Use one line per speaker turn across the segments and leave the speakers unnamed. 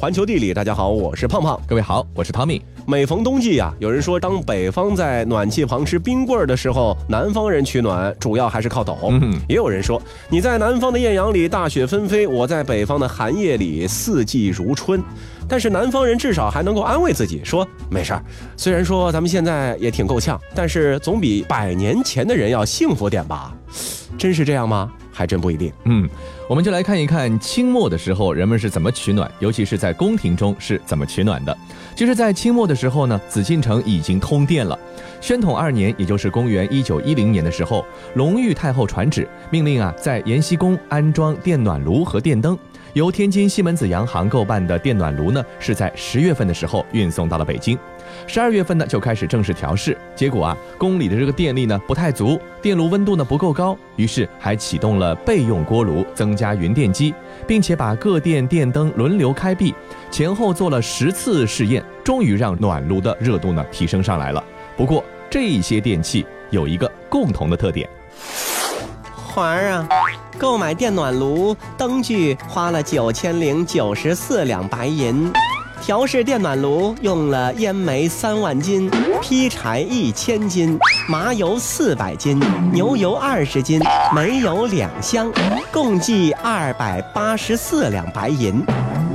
环球地理，大家好，我是胖胖。
各位好，我是汤米。
每逢冬季呀，有人说，当北方在暖气旁吃冰棍儿的时候，南方人取暖主要还是靠抖。
嗯
也有人说，你在南方的艳阳里大雪纷飞，我在北方的寒夜里四季如春。但是南方人至少还能够安慰自己说，没事儿。虽然说咱们现在也挺够呛，但是总比百年前的人要幸福点吧？真是这样吗？还真不一定。
嗯，我们就来看一看清末的时候人们是怎么取暖，尤其是在宫廷中是怎么取暖的。其实，在清末的时候呢，紫禁城已经通电了。宣统二年，也就是公元一九一零年的时候，隆裕太后传旨，命令啊，在延禧宫安装电暖炉和电灯。由天津西门子洋行购办的电暖炉呢，是在十月份的时候运送到了北京。十二月份呢就开始正式调试，结果啊，宫里的这个电力呢不太足，电炉温度呢不够高，于是还启动了备用锅炉，增加云电机，并且把各电电灯轮流开闭，前后做了十次试验，终于让暖炉的热度呢提升上来了。不过这些电器有一个共同的特点。
环儿啊，购买电暖炉灯具花了九千零九十四两白银，调试电暖炉用了烟煤三万斤，劈柴一千斤，麻油四百斤，牛油二十斤，煤油两箱，共计二百八十四两白银。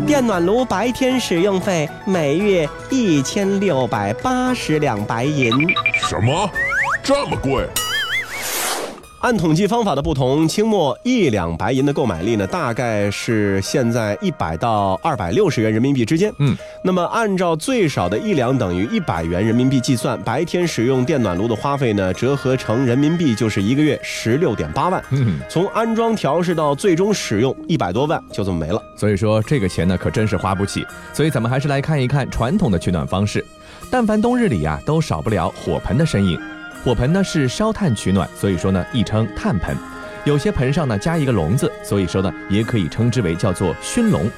电暖炉白天使用费每月一千六百八十两白银。
什么？这么贵？
按统计方法的不同，清末一两白银的购买力呢，大概是现在一百到二百六十元人民币之间。
嗯，
那么按照最少的一两等于一百元人民币计算，白天使用电暖炉的花费呢，折合成人民币就是一个月十六点八万。
嗯，
从安装调试到最终使用，一百多万就这么没了。
所以说这个钱呢可真是花不起。所以咱们还是来看一看传统的取暖方式。但凡冬日里呀、都少不了火盆的身影。火盆呢是烧炭取暖，所以说呢亦称炭盆。有些盆上呢加一个笼子，所以说呢也可以称之为叫做熏笼。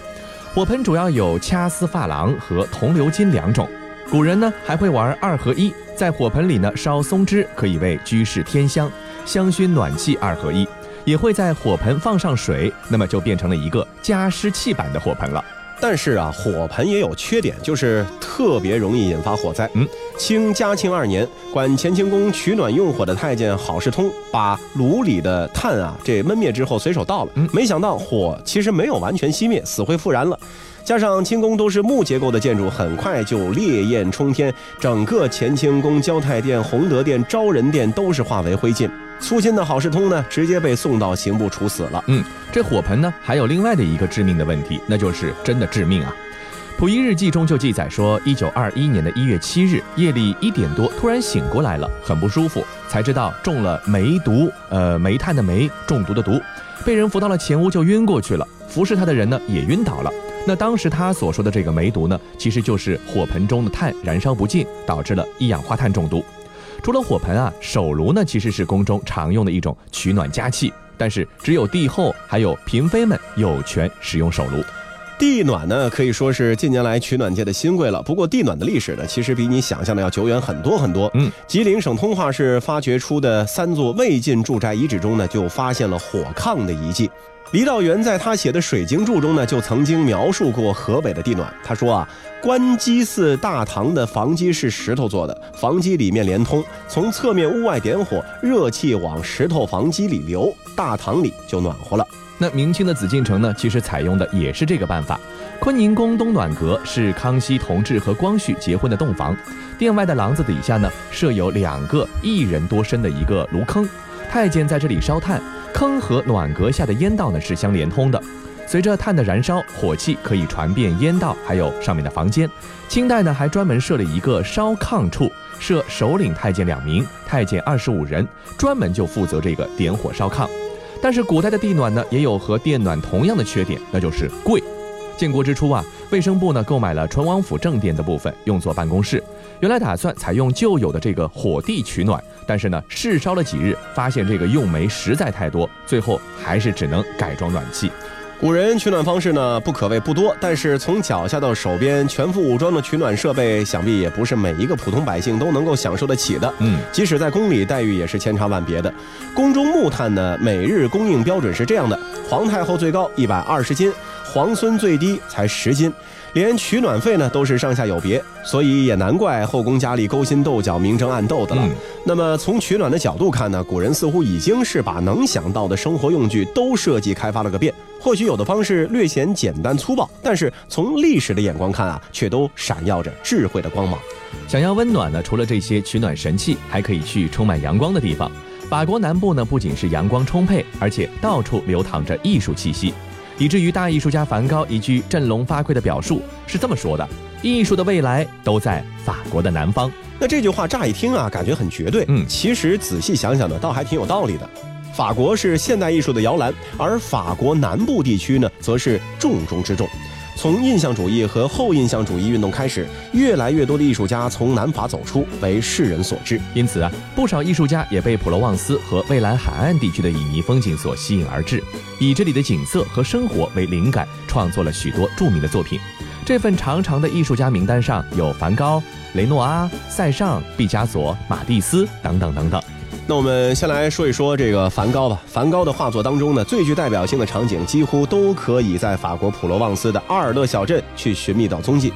火盆主要有掐丝珐琅和铜鎏金两种。古人呢还会玩二合一，在火盆里呢烧松枝，可以为居室添香，香薰暖气二合一。也会在火盆放上水，那么就变成了一个加湿器版的火盆了。
但是啊，火盆也有缺点，就是特别容易引发火灾。
嗯，
清嘉庆二年，管乾清宫取暖用火的太监郝世通，把炉里的炭啊这焖灭之后随手倒了，
嗯
没想到火其实没有完全熄灭，死灰复燃了。加上清宫都是木结构的建筑，很快就烈焰冲天，整个乾清宫、交泰殿、洪德殿、昭仁殿都是化为灰烬。粗心的郝世通呢，直接被送到刑部处死了。
嗯，这火盆呢还有另外的一个致命的问题，那就是真的致命啊。《溥仪日记》中就记载说，一九二一年的一月七日夜里一点多，突然醒过来了，很不舒服，才知道中了煤毒，呃，煤炭的煤，中毒的毒，被人扶到了前屋就晕过去了。服侍他的人呢也晕倒了。那当时他所说的这个煤毒呢，其实就是火盆中的炭燃烧不尽，导致了一氧化碳中毒。除了火盆啊，手炉呢其实是宫中常用的一种取暖佳器，但是只有帝后还有嫔妃们有权使用手炉。
地暖呢，可以说是近年来取暖界的新贵了。不过，地暖的历史呢，其实比你想象的要久远很多很多。
嗯，
吉林省通化市发掘出的三座魏晋住宅遗址中呢，就发现了火炕的遗迹。李道元在他写的《水经注》中呢，就曾经描述过河北的地暖。他说啊，关基寺大堂的房基是石头做的，房基里面连通，从侧面屋外点火，热气往石头房基里流，大堂里就暖和了。
那明清的紫禁城呢，其实采用的也是这个办法。坤宁宫东暖阁是康熙同治和光绪结婚的洞房，殿外的廊子底下呢设有两个一人多深的一个炉坑，太监在这里烧炭，坑和暖阁下的烟道呢是相连通的。随着炭的燃烧，火气可以传遍烟道，还有上面的房间。清代呢还专门设了一个烧炕处，设首领太监两名，太监二十五人，专门就负责这个点火烧炕。但是古代的地暖呢，也有和电暖同样的缺点，那就是贵。建国之初啊，卫生部呢购买了淳王府正殿的部分，用作办公室。原来打算采用旧有的这个火地取暖，但是呢，试烧了几日，发现这个用煤实在太多，最后还是只能改装暖气。
古人取暖方式呢，不可谓不多，但是从脚下到手边全副武装的取暖设备，想必也不是每一个普通百姓都能够享受得起的。
嗯，
即使在宫里，待遇也是千差万别的。宫中木炭呢，每日供应标准是这样的：皇太后最高一百二十斤，皇孙最低才十斤，连取暖费呢都是上下有别，所以也难怪后宫佳丽勾心斗角、明争暗斗的了。
嗯
那么从取暖的角度看呢，古人似乎已经是把能想到的生活用具都设计开发了个遍。或许有的方式略显简单粗暴，但是从历史的眼光看啊，却都闪耀着智慧的光芒。
想要温暖呢，除了这些取暖神器，还可以去充满阳光的地方。法国南部呢，不仅是阳光充沛，而且到处流淌着艺术气息，以至于大艺术家梵高一句振聋发聩的表述是这么说的：“艺术的未来都在法国的南方。
那这句话乍一听啊，感觉很绝对，
嗯
其实仔细想想呢，倒还挺有道理的。法国是现代艺术的摇篮，而法国南部地区呢，则是重中之重。从印象主义和后印象主义运动开始，越来越多的艺术家从南法走出，为世人所知。”
因此啊，不少艺术家也被普罗旺斯和蔚蓝海岸地区的旖旎风景所吸引而至，以这里的景色和生活为灵感，创作了许多著名的作品。这份长长的艺术家名单上有梵高、雷诺阿、塞尚、毕加索、马蒂斯等等等等。
那我们先来说一说这个梵高吧。梵高的画作当中呢，最具代表性的场景几乎都可以在法国普罗旺斯的阿尔勒小镇去寻觅到踪迹。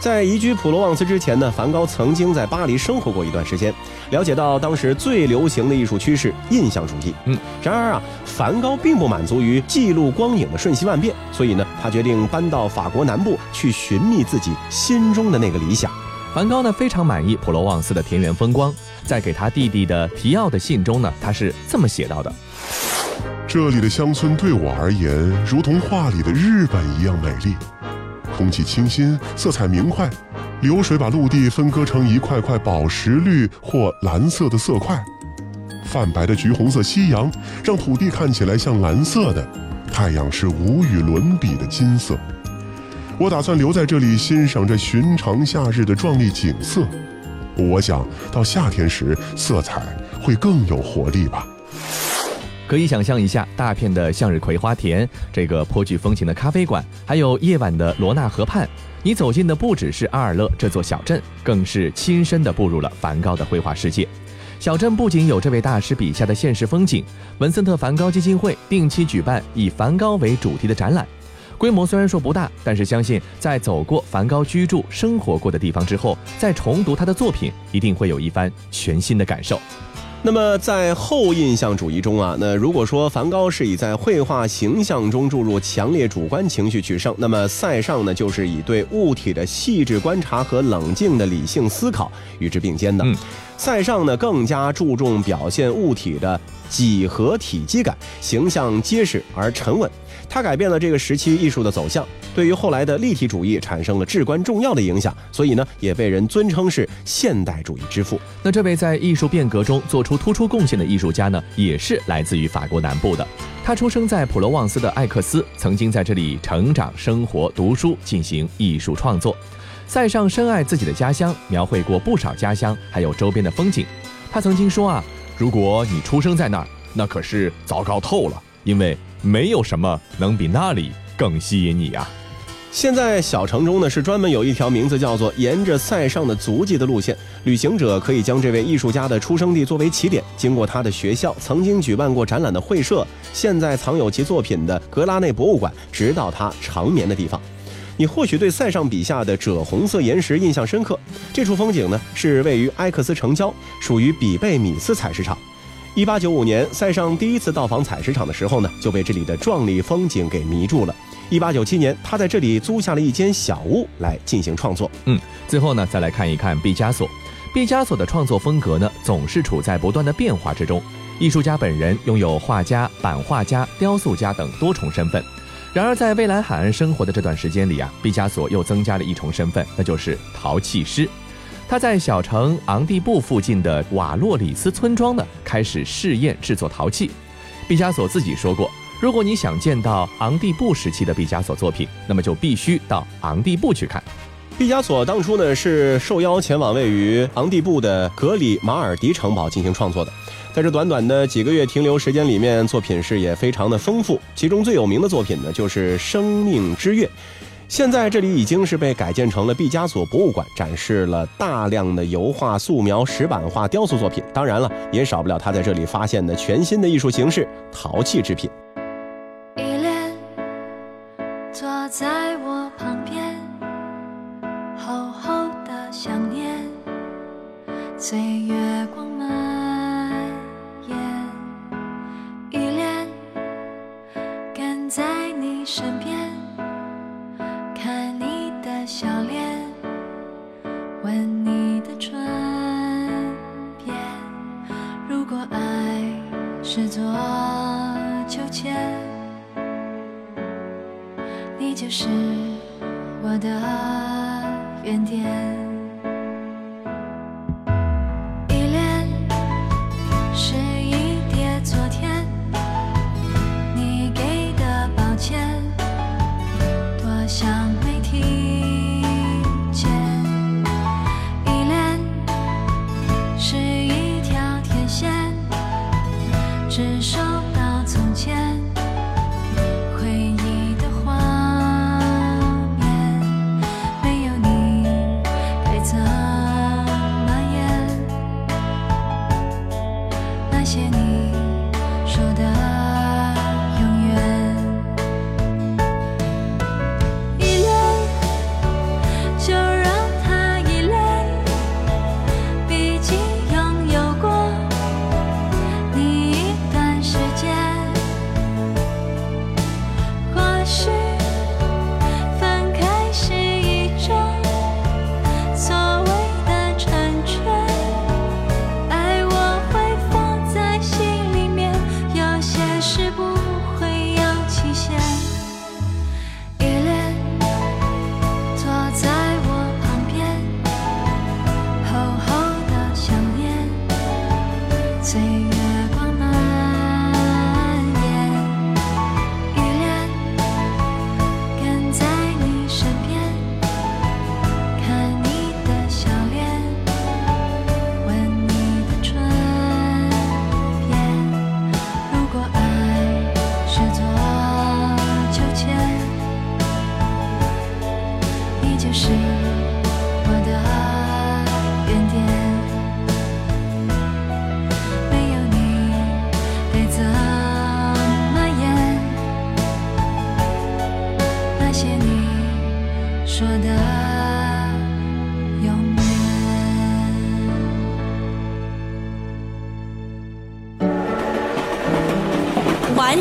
在移居普罗旺斯之前呢，梵高曾经在巴黎生活过一段时间，了解到当时最流行的艺术趋势——印象主义。
嗯，
然而啊，梵高并不满足于记录光影的瞬息万变，所以呢，他决定搬到法国南部去寻觅自己心中的那个理想。
梵高呢非常满意普罗旺斯的田园风光，在给他弟弟的提奥的信中呢，他是这么写到的：
这里的乡村对我而言，如同画里的日本一样美丽，空气清新，色彩明快，流水把陆地分割成一块块宝石绿或蓝色的色块，泛白的橘红色夕阳让土地看起来像蓝色的，太阳是无与伦比的金色。我打算留在这里欣赏这寻常夏日的壮丽景色。我想到夏天时，色彩会更有活力吧。
可以想象一下，大片的向日葵花田，这个颇具风情的咖啡馆，还有夜晚的罗纳河畔，你走进的不只是阿尔勒这座小镇，更是亲身的步入了梵高的绘画世界。小镇不仅有这位大师笔下的现实风景，文森特·梵高基金会定期举办以梵高为主题的展览。规模虽然说不大，但是相信在走过梵高居住、生活过的地方之后，再重读他的作品，一定会有一番全新的感受。
那么在后印象主义中啊，那如果说梵高是以在绘画形象中注入强烈主观情绪取胜，那么塞尚呢，就是以对物体的细致观察和冷静的理性思考与之并肩的。
嗯
塞尚呢，更加注重表现物体的几何体积感，形象结实而沉稳。他改变了这个时期艺术的走向，对于后来的立体主义产生了至关重要的影响，所以呢，也被人尊称是现代主义之父。
那这位在艺术变革中做出突出贡献的艺术家呢，也是来自于法国南部的。他出生在普罗旺斯的艾克斯，曾经在这里成长、生活、读书，进行艺术创作。塞尚深爱自己的家乡，描绘过不少家乡还有周边的风景。他曾经说啊，如果你出生在那儿，那可是糟糕透了，因为没有什么能比那里更吸引你啊。
现在小城中呢是专门有一条名字叫做“沿着塞尚的足迹”的路线，旅行者可以将这位艺术家的出生地作为起点，经过他的学校、曾经举办过展览的会社、现在藏有其作品的格拉内博物馆，直到他长眠的地方。你或许对塞尚笔下的赭红色岩石印象深刻，这处风景呢是位于埃克斯城郊，属于比贝米斯采石场。一八九五年，塞尚第一次到访采石场的时候呢，就被这里的壮丽风景给迷住了。一八九七年，他在这里租下了一间小屋来进行创作。
嗯，最后呢，再来看一看毕加索。毕加索的创作风格呢，总是处在不断的变化之中。艺术家本人拥有画家、版画家、雕塑家等多重身份。然而，在蔚蓝海岸生活的这段时间里啊，毕加索又增加了一重身份，那就是陶器师。他在小城昂蒂布附近的瓦洛里斯村庄呢，开始试验制作陶器。毕加索自己说过，如果你想见到昂蒂布时期的毕加索作品，那么就必须到昂蒂布去看。
毕加索当初呢是受邀前往位于昂蒂布的格里马尔迪城堡进行创作的。在这短短的几个月停留时间里面，作品是也非常的丰富。其中最有名的作品呢，就是《生命之月》。现在这里已经是被改建成了毕加索博物馆，展示了大量的油画、素描、石板画、雕塑作品。当然了，也少不了他在这里发现的全新的艺术形式——陶器制品。
依恋坐在我旁边，厚厚的想念，岁月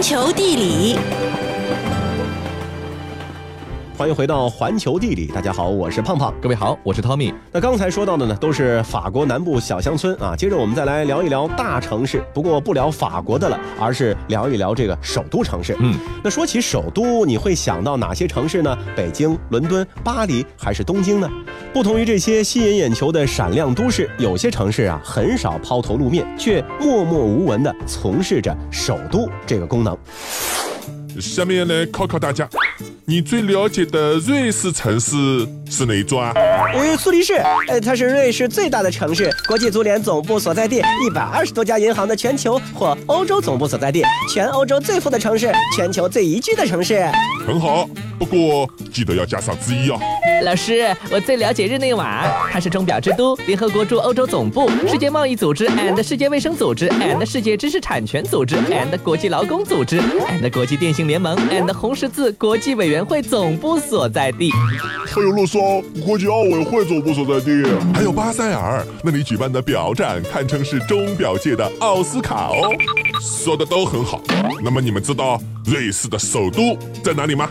球地理，迎回到环球地理。大家好，我是胖胖。
各位好，我是 Tommy。
那刚才说到的呢，都是法国南部小乡村啊。接着我们再来聊一聊大城市，不过不聊法国的了，而是聊一聊这个首都城市。嗯，那说起首都，你会想到哪些城市呢？北京、伦敦、巴黎还是东京呢？不同于这些吸引眼球的闪亮都市，有些城市啊很少抛头露面，却默默无闻地从事着首都这个功能。
下面来考考大家，你最了解的瑞士城市是哪一座啊？
呃，苏黎世，呃，它是瑞士最大的城市，国际足联总部所在地，一百二十多家银行的全球或欧洲总部所在地，全欧洲最富的城市，全球最宜居的城市。
很好，不过记得要加上之一啊。
老师，我最了解日内瓦，它是钟表之都，联合国驻欧洲总部，世界贸易组织 and 世界卫生组织 and 世界知识产权组织 and 国际劳工组织 and 国际电信联盟 and 红十字国际委员会总部所在地。
还有洛桑国际奥委会总部所在地，还有巴塞尔那里举办的表展，堪称是钟表界的奥斯卡哦。说的都很好，那么你们知道瑞士的首都在哪里吗？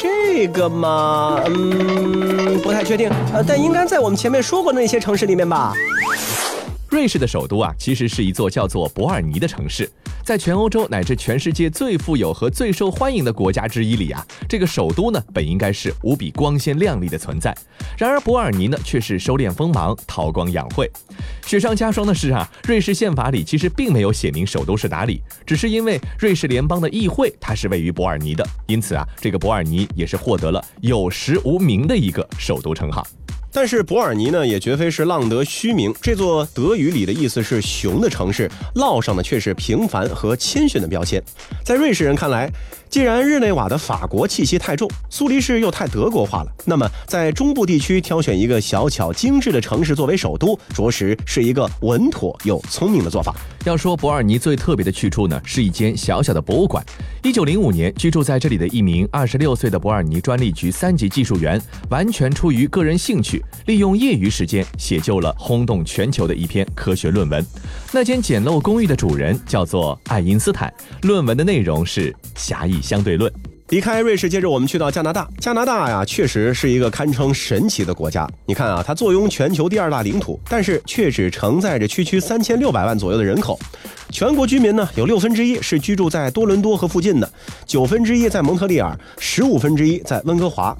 这个嘛，嗯，不太确定，呃，但应该在我们前面说过的那些城市里面吧。
瑞士的首都啊，其实是一座叫做伯尔尼的城市。在全欧洲乃至全世界最富有和最受欢迎的国家之一里啊，这个首都呢，本应该是无比光鲜亮丽的存在。然而伯尔尼呢，却是收敛锋芒，韬光养晦。雪上加霜的是啊，瑞士宪法里其实并没有写明首都是哪里，只是因为瑞士联邦的议会它是位于伯尔尼的，因此啊，这个伯尔尼也是获得了有实无名的一个首都称号。
但是伯尔尼呢，也绝非是浪得虚名。这座德语里的意思是“熊”的城市，烙上的却是平凡和谦逊的标签。在瑞士人看来，既然日内瓦的法国气息太重，苏黎世又太德国化了，那么在中部地区挑选一个小巧精致的城市作为首都，着实是一个稳妥又聪明的做法。
要说伯尔尼最特别的去处呢，是一间小小的博物馆。一九零五年，居住在这里的一名二十六岁的伯尔尼专利局三级技术员，完全出于个人兴趣，利用业余时间写就了轰动全球的一篇科学论文。那间简陋公寓的主人叫做爱因斯坦，论文的内容是狭义相对论。
离开瑞士，接着我们去到加拿大。加拿大呀，确实是一个堪称神奇的国家。你看啊，它坐拥全球第二大领土，但是却只承载着区区三千六百万左右的人口。全国居民呢，有六分之一是居住在多伦多和附近的，九分之一在蒙特利尔，十五分之一在温哥华。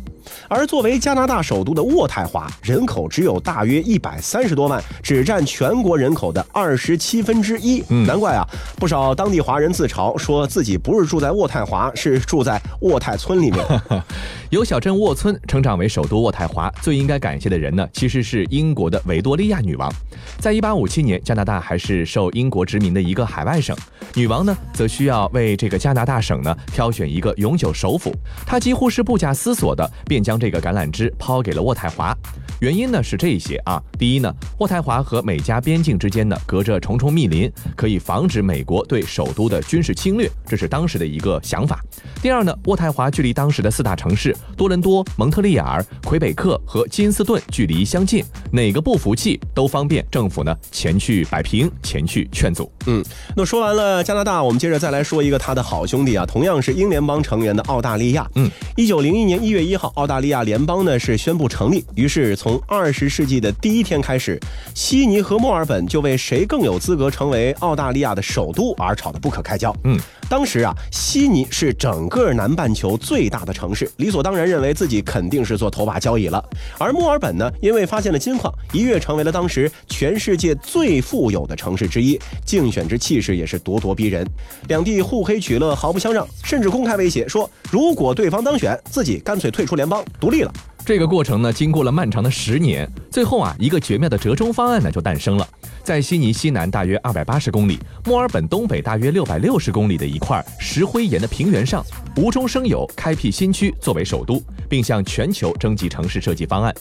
而作为加拿大首都的渥太华，人口只有大约一百三十多万，只占全国人口的二十七分之一。难怪啊，不少当地华人自嘲说自己不是住在渥太华，是住在渥太村里面。
由小镇沃村成长为首都渥太华，最应该感谢的人呢，其实是英国的维多利亚女王。在一八五七年，加拿大还是受英国殖民的一个海外省，女王呢，则需要为这个加拿大省呢挑选一个永久首府，她几乎是不假思索的。便将这个橄榄枝抛给了渥太华，原因呢是这些啊。第一呢，渥太华和美加边境之间呢隔着重重密林，可以防止美国对首都的军事侵略，这是当时的一个想法。第二呢，渥太华距离当时的四大城市多伦多、蒙特利尔、魁北克和金斯顿距离相近，哪个不服气都方便政府呢前去摆平，前去劝阻。
嗯，那说完了加拿大，我们接着再来说一个他的好兄弟啊，同样是英联邦成员的澳大利亚。
嗯，
一九零一年一月一号，澳大利亚联邦呢是宣布成立。于是从二十世纪的第一天开始，悉尼和墨尔本就为谁更有资格成为澳大利亚的首都而吵得不可开交。
嗯，
当时啊，悉尼是整个南半球最大的城市，理所当然认为自己肯定是做头把交椅了。而墨尔本呢，因为发现了金矿，一跃成为了当时全世界最富有的城市之一，竞选之气势也是咄咄逼人。两地互黑取乐，毫不相让，甚至公开威胁说，如果对方当选，自己干脆退出联邦，独立了。
这个过程呢，经过了漫长的十年，最后啊，一个绝妙的折中方案呢就诞生了。在悉尼西南大约二百八十公里，墨尔本东北大约六百六十公里的一块石灰岩的平原上，无中生有开辟新区作为首都，并向全球征集城市设计方案。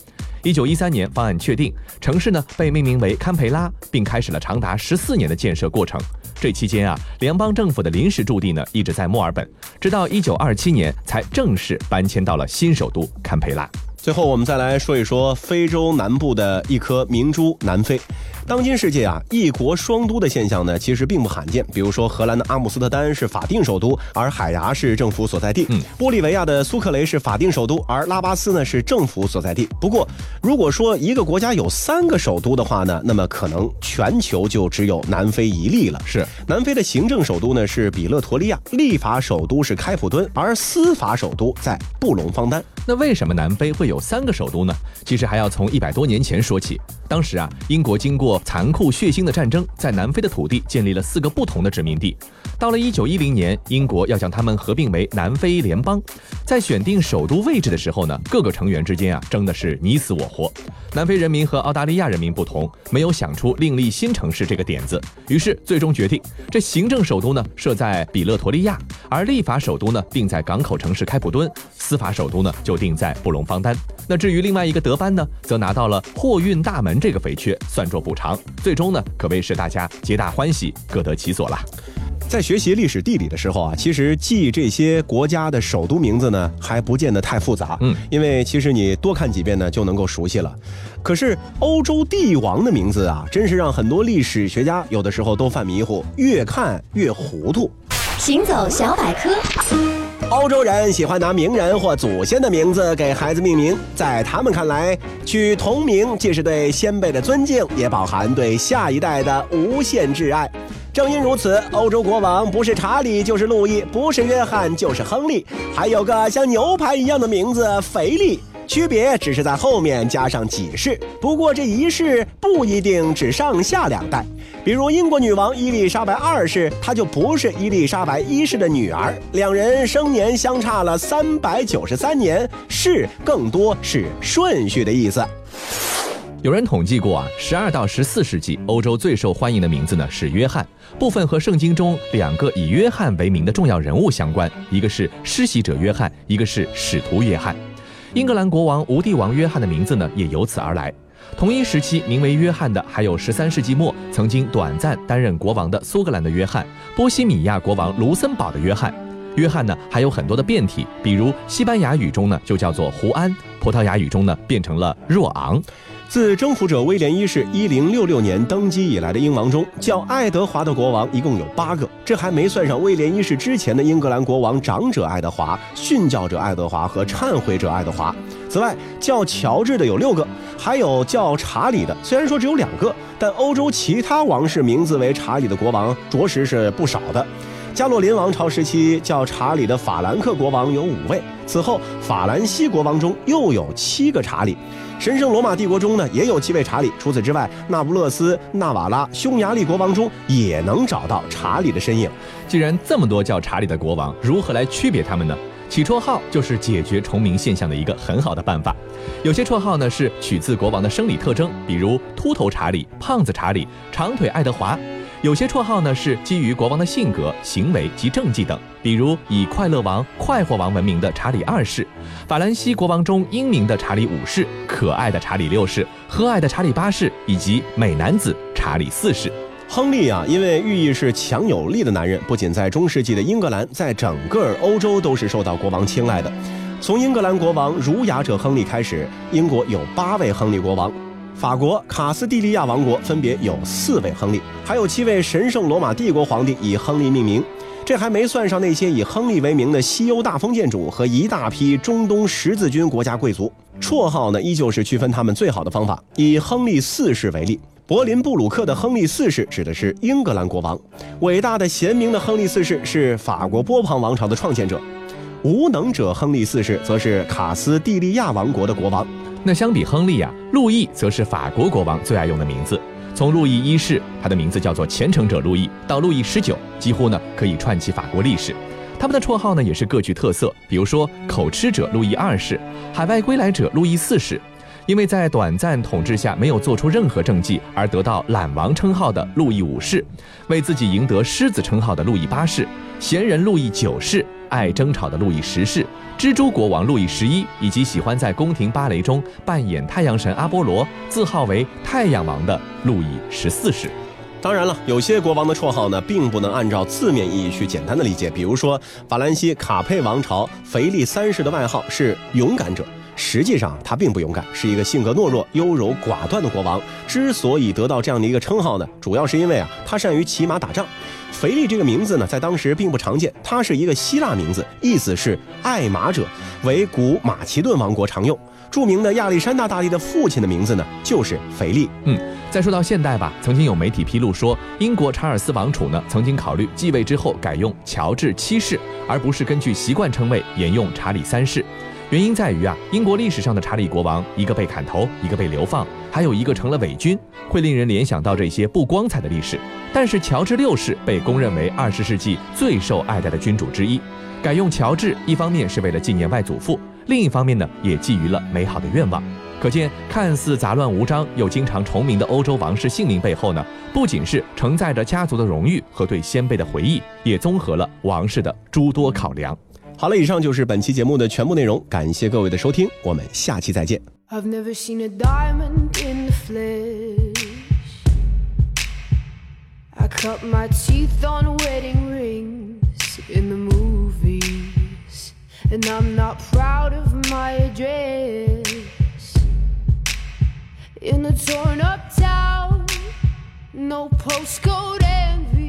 一九一三年，方案确定，城市呢被命名为堪培拉，并开始了长达十四年的建设过程。这期间啊，联邦政府的临时驻地呢一直在墨尔本，直到一九二七年才正式搬迁到了新首都堪培拉。
最后，我们再来说一说非洲南部的一颗明珠——南非。当今世界啊，一国双都的现象呢，其实并不罕见。比如说，荷兰的阿姆斯特丹是法定首都，而海牙是政府所在地；玻利维亚的苏克雷是法定首都，而拉巴斯呢是政府所在地。不过，如果说一个国家有三个首都的话呢，那么可能全球就只有南非一例了。
是，
南非的行政首都呢是比勒陀利亚，立法首都是开普敦，而司法首都在布隆方丹。
那为什么南非会有三个首都呢？其实还要从一百多年前说起。当时啊，英国经过残酷血腥的战争，在南非的土地建立了四个不同的殖民地。到了一九一零年，英国要将它们合并为南非联邦。在选定首都位置的时候呢，各个成员之间啊争的是你死我活。南非人民和澳大利亚人民不同，没有想出另立新城市这个点子，于是最终决定，这行政首都呢设在比勒陀利亚，而立法首都呢定在港口城市开普敦，司法首都呢就定在布隆方丹。那至于另外一个德班呢，则拿到了货运大门这个肥缺，算作补偿。最终呢，可谓是大家皆大欢喜，各得其所了。
在学习历史地理的时候啊，其实记这些国家的首都名字呢，还不见得太复杂。
嗯，
因为其实你多看几遍呢，就能够熟悉了。可是欧洲帝王的名字啊，真是让很多历史学家有的时候都犯迷糊，越看越糊涂。
行走小百科。
欧洲人喜欢拿名人或祖先的名字给孩子命名，在他们看来，取同名既是对先辈的尊敬，也饱含对下一代的无限挚爱。正因如此，欧洲国王不是查理就是路易，不是约翰就是亨利，还有个像牛排一样的名字腓力，区别只是在后面加上几世。不过这一世不一定指上下两代，比如英国女王伊丽莎白二世，她就不是伊丽莎白一世的女儿，两人生年相差了三百九十三年，世更多是顺序的意思。
有人统计过啊，十二到十四世纪欧洲最受欢迎的名字呢是约翰，部分和圣经中两个以约翰为名的重要人物相关，一个是施洗者约翰，一个是使徒约翰。英格兰国王无帝王约翰的名字呢也由此而来。同一时期名为约翰的还有十三世纪末曾经短暂担任国王的苏格兰的约翰，波西米亚国王卢森堡的约翰。约翰呢还有很多的变体，比如西班牙语中呢就叫做胡安，葡萄牙语中呢变成了若昂。
自征服者威廉一世一零六六年登基以来的英王中，叫爱德华的国王一共有八个，这还没算上威廉一世之前的英格兰国王长者爱德华、训教者爱德华和忏悔者爱德华。此外，叫乔治的有六个，还有叫查理的，虽然说只有两个，但欧洲其他王室名字为查理的国王着实是不少的。加洛林王朝时期叫查理的法兰克国王有五位，此后法兰西国王中又有七个查理。神圣罗马帝国中呢，也有七位查理。除此之外，那不勒斯、纳瓦拉、匈牙利国王中也能找到查理的身影。
既然这么多叫查理的国王，如何来区别他们呢？起绰号就是解决重名现象的一个很好的办法。有些绰号呢是取自国王的生理特征，比如秃头查理、胖子查理、长腿爱德华。有些绰号呢是基于国王的性格、行为及政绩等，比如以快乐王、快活王闻名的查理二世，法兰西国王中英明的查理五世，可爱的查理六世，和蔼的查理八世，以及美男子查理四世。
亨利啊，因为寓意是强有力的男人，不仅在中世纪的英格兰，在整个欧洲都是受到国王青睐的。从英格兰国王儒雅者亨利开始，英国有八位亨利国王。法国卡斯蒂利亚王国分别有四位亨利，还有七位神圣罗马帝国皇帝以亨利命名。这还没算上那些以亨利为名的西欧大封建主和一大批中东十字军国家贵族。绰号呢，依旧是区分他们最好的方法。以亨利四世为例，柏林布鲁克的亨利四世指的是英格兰国王，伟大的贤明的亨利四世是法国波旁王朝的创建者，无能者亨利四世则是卡斯蒂利亚王国的国王。
那相比亨利啊，路易则是法国国王最爱用的名字。从路易一世，他的名字叫做虔诚者路易，到路易十九，几乎呢可以串起法国历史。他们的绰号呢也是各具特色，比如说口吃者路易二世，海外归来者路易四世，因为在短暂统治下没有做出任何政绩而得到懒王称号的路易五世，为自己赢得狮子称号的路易八世，闲人路易九世。爱争吵的路易十世、蜘蛛国王路易十一，以及喜欢在宫廷芭蕾中扮演太阳神阿波罗、自号为太阳王的路易十四世。
当然了，有些国王的绰号呢，并不能按照字面意义去简单的理解。比如说，法兰西卡佩王朝腓力三世的外号是勇敢者，实际上他并不勇敢，是一个性格懦弱、优柔寡断的国王。之所以得到这样的一个称号呢，主要是因为啊，他善于骑马打仗。腓力这个名字呢，在当时并不常见，它是一个希腊名字，意思是爱马者，为古马其顿王国常用。著名的亚历山大大帝的父亲的名字呢，就是腓力。
嗯，再说到现代吧，曾经有媒体披露说，英国查尔斯王储呢，曾经考虑继位之后改用乔治七世，而不是根据习惯称谓沿用查理三世。原因在于啊，英国历史上的查理国王，一个被砍头，一个被流放，还有一个成了伪君，会令人联想到这些不光彩的历史。但是乔治六世被公认为二十世纪最受爱戴的君主之一，改用乔治，一方面是为了纪念外祖父，另一方面呢，也寄予了美好的愿望。可见，看似杂乱无章又经常重名的欧洲王室姓名背后呢，不仅是承载着家族的荣誉和对先辈的回忆，也综合了王室的诸多考量。
好了，以上就是本期节目的全部内容，感谢各位的收听，我们下期再见。
I've never seen a diamond in the flesh. I cut my teeth on wedding rings in the movies, and I'm not proud of my address. In the torn up town, no postcode envy,